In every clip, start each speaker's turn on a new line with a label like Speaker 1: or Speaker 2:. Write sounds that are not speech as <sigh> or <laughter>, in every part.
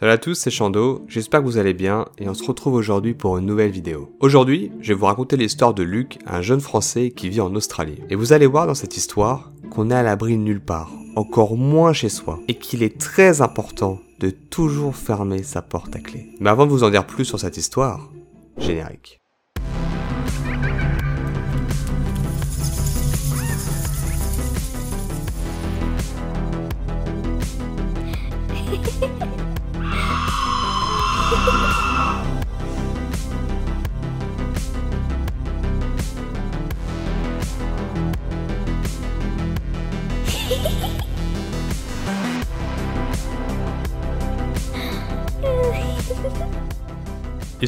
Speaker 1: Salut à tous, c'est Chando, j'espère que vous allez bien et on se retrouve aujourd'hui pour une nouvelle vidéo. Aujourd'hui, je vais vous raconter l'histoire de Luc, un jeune français qui vit en Australie. Et vous allez voir dans cette histoire qu'on est à l'abri nulle part, encore moins chez soi, et qu'il est très important de toujours fermer sa porte à clé. Mais avant de vous en dire plus sur cette histoire, générique.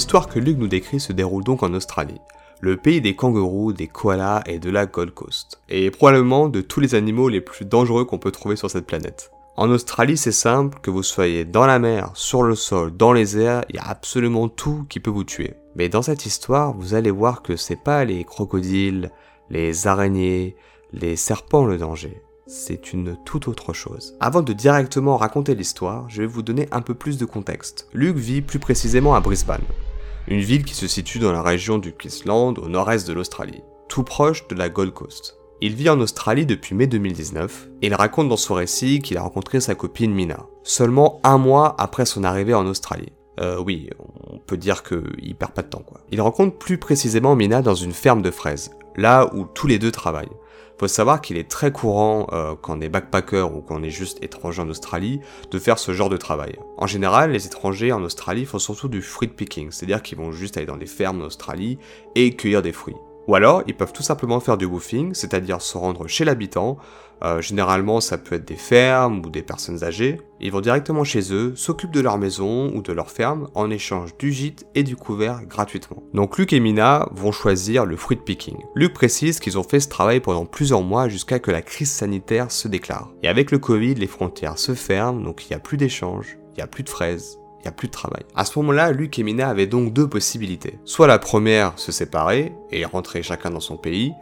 Speaker 1: L'histoire que Luc nous décrit se déroule donc en Australie, le pays des kangourous, des koalas et de la Gold Coast, et probablement de tous les animaux les plus dangereux qu'on peut trouver sur cette planète. En Australie, c'est simple, que vous soyez dans la mer, sur le sol, dans les airs, il y a absolument tout qui peut vous tuer. Mais dans cette histoire, vous allez voir que c'est pas les crocodiles, les araignées, les serpents le danger. C'est une toute autre chose. Avant de directement raconter l'histoire, je vais vous donner un peu plus de contexte. Luc vit plus précisément à Brisbane, une ville qui se situe dans la région du Queensland au nord-est de l'Australie, tout proche de la Gold Coast. Il vit en Australie depuis mai 2019 et il raconte dans son récit qu'il a rencontré sa copine Mina, seulement un mois après son arrivée en Australie. Euh, oui, on peut dire qu'il perd pas de temps quoi. Il rencontre plus précisément Mina dans une ferme de fraises, là où tous les deux travaillent. Faut savoir qu'il est très courant euh, quand on est backpacker ou quand on est juste étranger en Australie de faire ce genre de travail. En général, les étrangers en Australie font surtout du fruit picking, c'est-à-dire qu'ils vont juste aller dans des fermes en Australie et cueillir des fruits. Ou alors, ils peuvent tout simplement faire du woofing, c'est-à-dire se rendre chez l'habitant. Euh, généralement, ça peut être des fermes ou des personnes âgées. Ils vont directement chez eux, s'occupent de leur maison ou de leur ferme en échange du gîte et du couvert gratuitement. Donc Luc et Mina vont choisir le fruit picking. Luc précise qu'ils ont fait ce travail pendant plusieurs mois jusqu'à que la crise sanitaire se déclare. Et avec le Covid, les frontières se ferment, donc il n'y a plus d'échanges, il n'y a plus de fraises, il n'y a plus de travail. À ce moment-là, Luc et Mina avaient donc deux possibilités. Soit la première, se séparer et rentrer chacun dans son pays,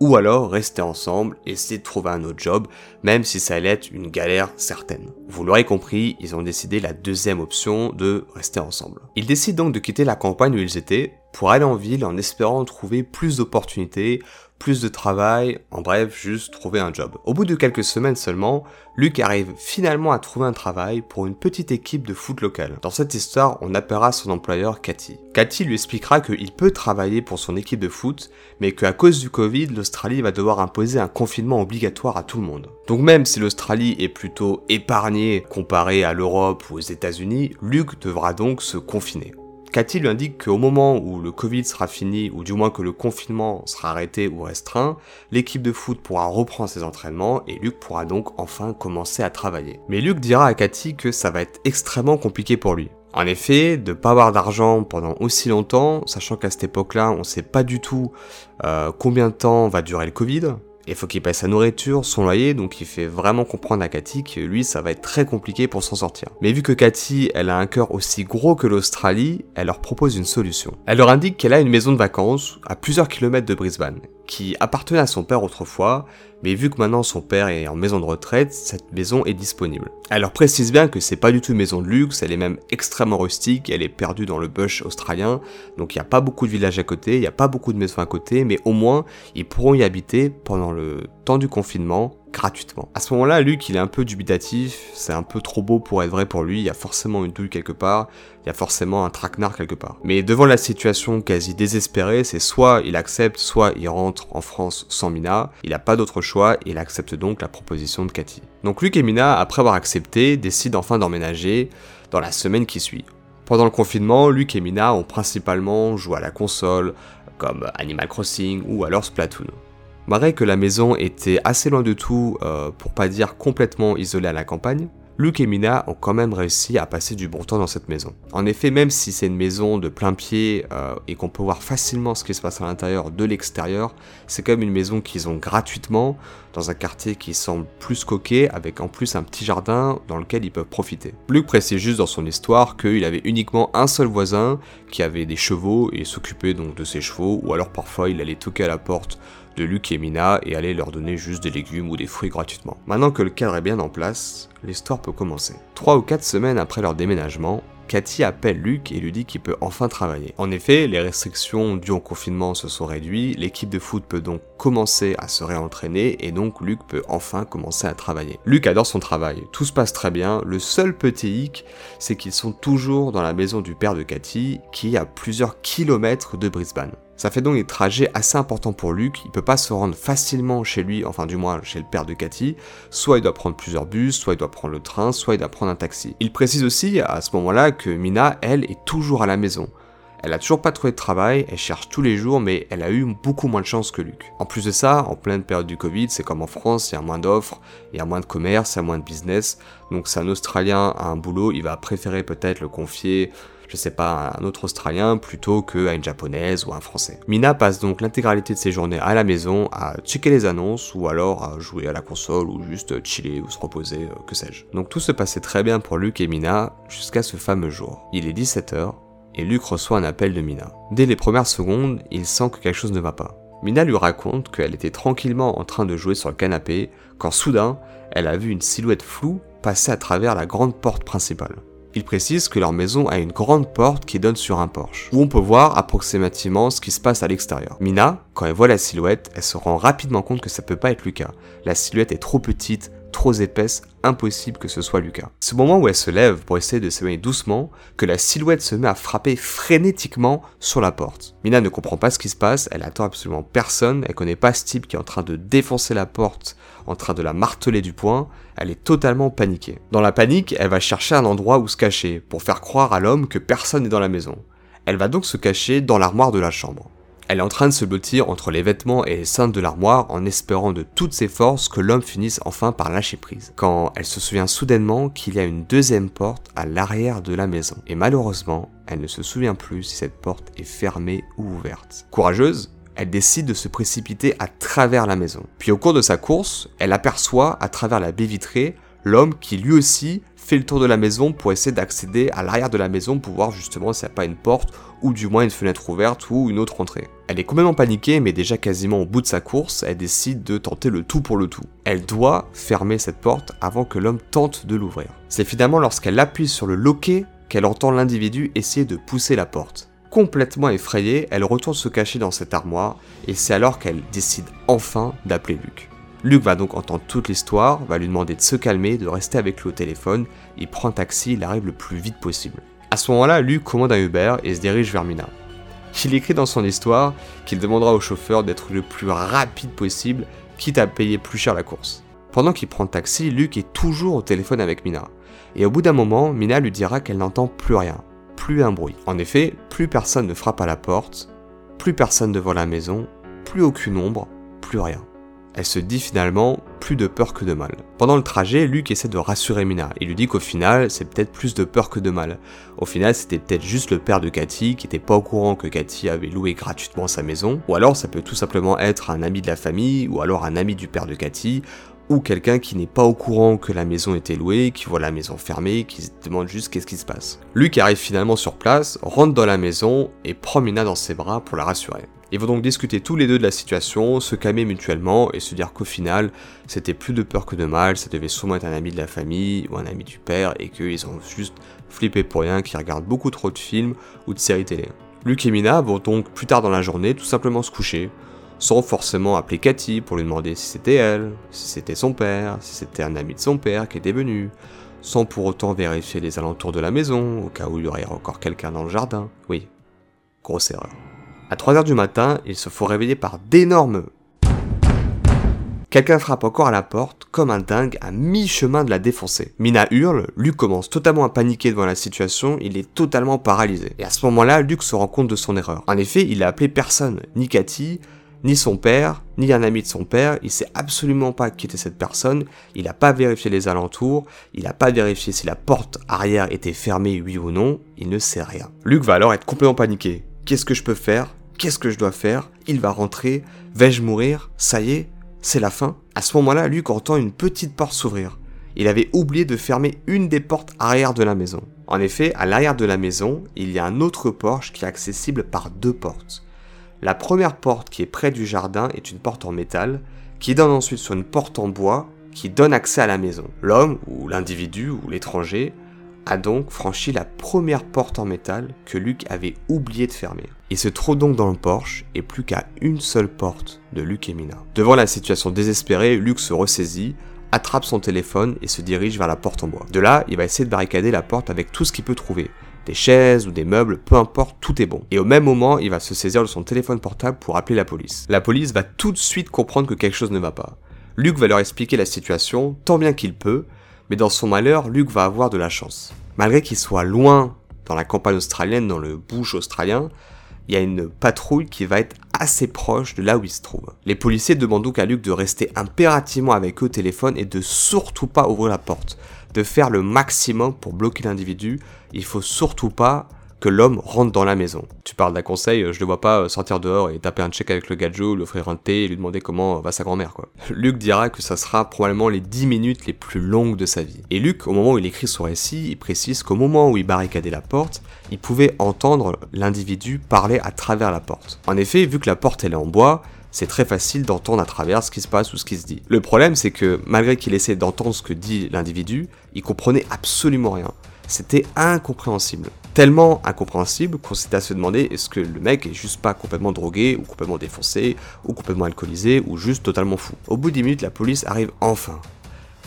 Speaker 1: ou alors rester ensemble et essayer de trouver un autre job, même si ça allait être une galère certaine. Vous l'aurez compris, ils ont décidé la deuxième option de rester ensemble. Ils décident donc de quitter la campagne où ils étaient pour aller en ville en espérant trouver plus d'opportunités, plus de travail, en bref, juste trouver un job. Au bout de quelques semaines seulement, Luc arrive finalement à trouver un travail pour une petite équipe de foot local. Dans cette histoire, on appellera son employeur Cathy. Cathy lui expliquera qu'il peut travailler pour son équipe de foot, mais qu'à cause du Covid, l'Australie va devoir imposer un confinement obligatoire à tout le monde. Donc même si l'Australie est plutôt épargnée comparée à l'Europe ou aux États-Unis, Luc devra donc se confiner. Cathy lui indique qu'au moment où le Covid sera fini, ou du moins que le confinement sera arrêté ou restreint, l'équipe de foot pourra reprendre ses entraînements et Luc pourra donc enfin commencer à travailler. Mais Luc dira à Cathy que ça va être extrêmement compliqué pour lui. En effet, de pas avoir d'argent pendant aussi longtemps, sachant qu'à cette époque-là, on sait pas du tout euh, combien de temps va durer le Covid, il faut qu'il paye sa nourriture, son loyer, donc il fait vraiment comprendre à Cathy que lui, ça va être très compliqué pour s'en sortir. Mais vu que Cathy, elle a un cœur aussi gros que l'Australie, elle leur propose une solution. Elle leur indique qu'elle a une maison de vacances à plusieurs kilomètres de Brisbane, qui appartenait à son père autrefois, mais vu que maintenant son père est en maison de retraite, cette maison est disponible. Leur précise bien que c'est pas du tout une maison de luxe, elle est même extrêmement rustique, elle est perdue dans le bush australien, donc il n'y a pas beaucoup de villages à côté, il n'y a pas beaucoup de maisons à côté, mais au moins ils pourront y habiter pendant le temps du confinement gratuitement. À ce moment-là, Luc, il est un peu dubitatif, c'est un peu trop beau pour être vrai pour lui, il y a forcément une douille quelque part, il y a forcément un traquenard quelque part. Mais devant la situation quasi désespérée, c'est soit il accepte, soit il rentre en France sans Mina, il n'a pas d'autre choix et il accepte donc la proposition de Cathy. Donc Luc et Mina, après avoir accepté, décident enfin d'emménager dans la semaine qui suit. Pendant le confinement, Luc et Mina ont principalement joué à la console, comme Animal Crossing ou alors Splatoon. Malgré que la maison était assez loin de tout, euh, pour pas dire complètement isolée à la campagne, Luke et Mina ont quand même réussi à passer du bon temps dans cette maison. En effet, même si c'est une maison de plein pied euh, et qu'on peut voir facilement ce qui se passe à l'intérieur de l'extérieur, c'est quand même une maison qu'ils ont gratuitement dans un quartier qui semble plus coquet avec en plus un petit jardin dans lequel ils peuvent profiter. Luke précise juste dans son histoire qu'il avait uniquement un seul voisin qui avait des chevaux et s'occupait donc de ses chevaux ou alors parfois il allait toquer à la porte de Luc et Mina et aller leur donner juste des légumes ou des fruits gratuitement. Maintenant que le cadre est bien en place, l'histoire peut commencer. Trois ou quatre semaines après leur déménagement, Cathy appelle Luc et lui dit qu'il peut enfin travailler. En effet, les restrictions dues au confinement se sont réduites, l'équipe de foot peut donc commencer à se réentraîner et donc Luc peut enfin commencer à travailler. Luc adore son travail, tout se passe très bien, le seul petit hic, c'est qu'ils sont toujours dans la maison du père de Cathy qui est à plusieurs kilomètres de Brisbane. Ça fait donc des trajets assez importants pour Luc, il peut pas se rendre facilement chez lui, enfin du moins chez le père de Cathy, soit il doit prendre plusieurs bus, soit il doit prendre le train, soit il doit prendre un taxi. Il précise aussi à ce moment-là que Mina, elle, est toujours à la maison. Elle a toujours pas trouvé de travail, elle cherche tous les jours, mais elle a eu beaucoup moins de chance que Luc. En plus de ça, en pleine période du Covid, c'est comme en France, il y a moins d'offres, il y a moins de commerce, il y a moins de business. Donc si un Australien a un boulot, il va préférer peut-être le confier je sais pas, un autre Australien plutôt qu'à une Japonaise ou un Français. Mina passe donc l'intégralité de ses journées à la maison à checker les annonces ou alors à jouer à la console ou juste chiller ou se reposer, euh, que sais-je. Donc tout se passait très bien pour Luc et Mina jusqu'à ce fameux jour. Il est 17h et Luc reçoit un appel de Mina. Dès les premières secondes, il sent que quelque chose ne va pas. Mina lui raconte qu'elle était tranquillement en train de jouer sur le canapé quand soudain, elle a vu une silhouette floue passer à travers la grande porte principale. Il précise que leur maison a une grande porte qui donne sur un porche, où on peut voir approximativement ce qui se passe à l'extérieur. Mina, quand elle voit la silhouette, elle se rend rapidement compte que ça peut pas être Lucas. La silhouette est trop petite, trop épaisse, impossible que ce soit Lucas. C'est au moment où elle se lève pour essayer de s'éloigner doucement que la silhouette se met à frapper frénétiquement sur la porte. Mina ne comprend pas ce qui se passe, elle attend absolument personne, elle connaît pas ce type qui est en train de défoncer la porte, en train de la marteler du poing, elle est totalement paniquée. Dans la panique, elle va chercher un endroit où se cacher, pour faire croire à l'homme que personne n'est dans la maison. Elle va donc se cacher dans l'armoire de la chambre. Elle est en train de se blottir entre les vêtements et les cintres de l'armoire en espérant de toutes ses forces que l'homme finisse enfin par lâcher prise. Quand elle se souvient soudainement qu'il y a une deuxième porte à l'arrière de la maison. Et malheureusement, elle ne se souvient plus si cette porte est fermée ou ouverte. Courageuse, elle décide de se précipiter à travers la maison. Puis au cours de sa course, elle aperçoit à travers la baie vitrée l'homme qui lui aussi fait le tour de la maison pour essayer d'accéder à l'arrière de la maison pour voir justement s'il n'y a pas une porte ou du moins une fenêtre ouverte ou une autre entrée. Elle est complètement paniquée mais déjà quasiment au bout de sa course, elle décide de tenter le tout pour le tout. Elle doit fermer cette porte avant que l'homme tente de l'ouvrir. C'est finalement lorsqu'elle appuie sur le loquet qu'elle entend l'individu essayer de pousser la porte. Complètement effrayée, elle retourne se cacher dans cette armoire et c'est alors qu'elle décide enfin d'appeler Luc. Luc va donc entendre toute l'histoire, va lui demander de se calmer, de rester avec lui au téléphone, il prend taxi, il arrive le plus vite possible. À ce moment-là, Luc commande un Uber et se dirige vers Mina. Il écrit dans son histoire qu'il demandera au chauffeur d'être le plus rapide possible, quitte à payer plus cher la course. Pendant qu'il prend taxi, Luc est toujours au téléphone avec Mina. Et au bout d'un moment, Mina lui dira qu'elle n'entend plus rien, plus un bruit. En effet, plus personne ne frappe à la porte, plus personne devant la maison, plus aucune ombre, plus rien. Elle se dit finalement plus de peur que de mal. Pendant le trajet, Luc essaie de rassurer Mina. Il lui dit qu'au final, c'est peut-être plus de peur que de mal. Au final, c'était peut-être juste le père de Cathy qui était pas au courant que Cathy avait loué gratuitement sa maison. Ou alors, ça peut tout simplement être un ami de la famille, ou alors un ami du père de Cathy, ou quelqu'un qui n'est pas au courant que la maison était louée, qui voit la maison fermée, qui se demande juste qu'est-ce qui se passe. Luc arrive finalement sur place, rentre dans la maison et prend Mina dans ses bras pour la rassurer. Ils vont donc discuter tous les deux de la situation, se calmer mutuellement et se dire qu'au final, c'était plus de peur que de mal, ça devait sûrement être un ami de la famille ou un ami du père et qu'ils ont juste flippé pour rien, qu'ils regardent beaucoup trop de films ou de séries télé. Luc et Mina vont donc plus tard dans la journée tout simplement se coucher, sans forcément appeler Cathy pour lui demander si c'était elle, si c'était son père, si c'était un ami de son père qui était venu, sans pour autant vérifier les alentours de la maison, au cas où il y aurait encore quelqu'un dans le jardin. Oui, grosse erreur. À 3h du matin, il se faut réveiller par d'énormes... Quelqu'un frappe encore à la porte, comme un dingue, à mi-chemin de la défoncer. Mina hurle, Luc commence totalement à paniquer devant la situation, il est totalement paralysé. Et à ce moment-là, Luc se rend compte de son erreur. En effet, il a appelé personne, ni Cathy, ni son père, ni un ami de son père, il sait absolument pas qui était cette personne, il n'a pas vérifié les alentours, il n'a pas vérifié si la porte arrière était fermée oui ou non, il ne sait rien. Luc va alors être complètement paniqué. Qu'est-ce que je peux faire? Qu'est-ce que je dois faire? Il va rentrer. Vais-je mourir? Ça y est C'est la fin À ce moment-là, Luc entend une petite porte s'ouvrir. Il avait oublié de fermer une des portes arrière de la maison. En effet, à l'arrière de la maison, il y a un autre porche qui est accessible par deux portes. La première porte qui est près du jardin est une porte en métal, qui donne ensuite sur une porte en bois qui donne accès à la maison. L'homme, ou l'individu, ou l'étranger, a donc franchi la première porte en métal que Luc avait oublié de fermer. Il se trouve donc dans le Porsche et plus qu'à une seule porte de Luc et Mina. Devant la situation désespérée, Luc se ressaisit, attrape son téléphone et se dirige vers la porte en bois. De là, il va essayer de barricader la porte avec tout ce qu'il peut trouver. Des chaises ou des meubles, peu importe, tout est bon. Et au même moment, il va se saisir de son téléphone portable pour appeler la police. La police va tout de suite comprendre que quelque chose ne va pas. Luc va leur expliquer la situation tant bien qu'il peut, mais dans son malheur, Luc va avoir de la chance. Malgré qu'il soit loin dans la campagne australienne, dans le bush australien, il y a une patrouille qui va être assez proche de là où il se trouve. Les policiers demandent donc à Luc de rester impérativement avec eux au téléphone et de surtout pas ouvrir la porte, de faire le maximum pour bloquer l'individu. Il faut surtout pas que l'homme rentre dans la maison. Tu parles d'un conseil, je le vois pas sortir dehors et taper un check avec le gadjo, lui offrir un thé et lui demander comment va sa grand-mère quoi. <laughs> Luc dira que ça sera probablement les 10 minutes les plus longues de sa vie. Et Luc, au moment où il écrit son récit, il précise qu'au moment où il barricadait la porte, il pouvait entendre l'individu parler à travers la porte. En effet, vu que la porte elle est en bois, c'est très facile d'entendre à travers ce qui se passe ou ce qui se dit. Le problème, c'est que malgré qu'il essaie d'entendre ce que dit l'individu, il comprenait absolument rien. C'était incompréhensible tellement incompréhensible qu'on s'était à se demander est-ce que le mec est juste pas complètement drogué, ou complètement défoncé, ou complètement alcoolisé, ou juste totalement fou. Au bout de minutes, la police arrive enfin.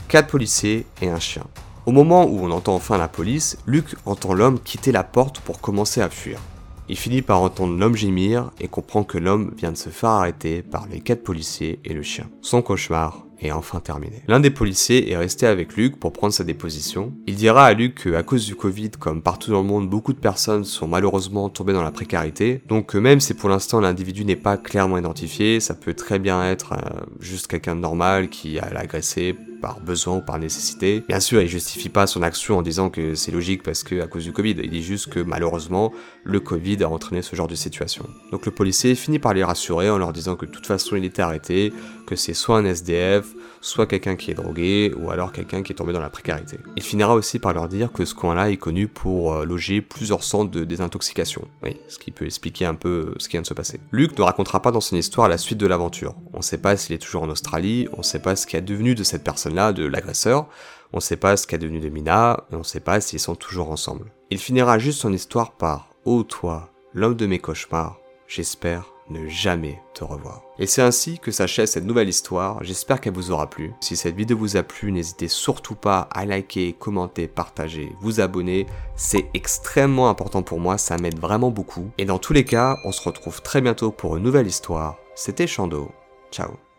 Speaker 1: Quatre policiers et un chien. Au moment où on entend enfin la police, Luc entend l'homme quitter la porte pour commencer à fuir. Il finit par entendre l'homme gémir et comprend que l'homme vient de se faire arrêter par les quatre policiers et le chien. Son cauchemar est enfin terminé. L'un des policiers est resté avec Luc pour prendre sa déposition. Il dira à Luc qu'à cause du Covid, comme partout dans le monde, beaucoup de personnes sont malheureusement tombées dans la précarité. Donc même si pour l'instant l'individu n'est pas clairement identifié, ça peut très bien être euh, juste quelqu'un de normal qui a agressé par besoin ou par nécessité. Bien sûr, il justifie pas son action en disant que c'est logique parce que à cause du Covid. Il dit juste que malheureusement, le Covid a entraîné ce genre de situation. Donc le policier finit par les rassurer en leur disant que de toute façon il était arrêté, que c'est soit un SDF, soit quelqu'un qui est drogué, ou alors quelqu'un qui est tombé dans la précarité. Il finira aussi par leur dire que ce coin-là est connu pour euh, loger plusieurs centres de désintoxication. Oui, ce qui peut expliquer un peu ce qui vient de se passer. Luc ne racontera pas dans son histoire la suite de l'aventure. On ne sait pas s'il est toujours en Australie, on ne sait pas ce qui est devenu de cette personne-là, de l'agresseur, on ne sait pas ce qui est devenu de Mina, et on ne sait pas s'ils sont toujours ensemble. Il finira juste son histoire par Oh toi, l'homme de mes cauchemars, j'espère ne jamais te revoir. Et c'est ainsi que s'achève cette nouvelle histoire, j'espère qu'elle vous aura plu. Si cette vidéo vous a plu, n'hésitez surtout pas à liker, commenter, partager, vous abonner, c'est extrêmement important pour moi, ça m'aide vraiment beaucoup. Et dans tous les cas, on se retrouve très bientôt pour une nouvelle histoire. C'était Chando, ciao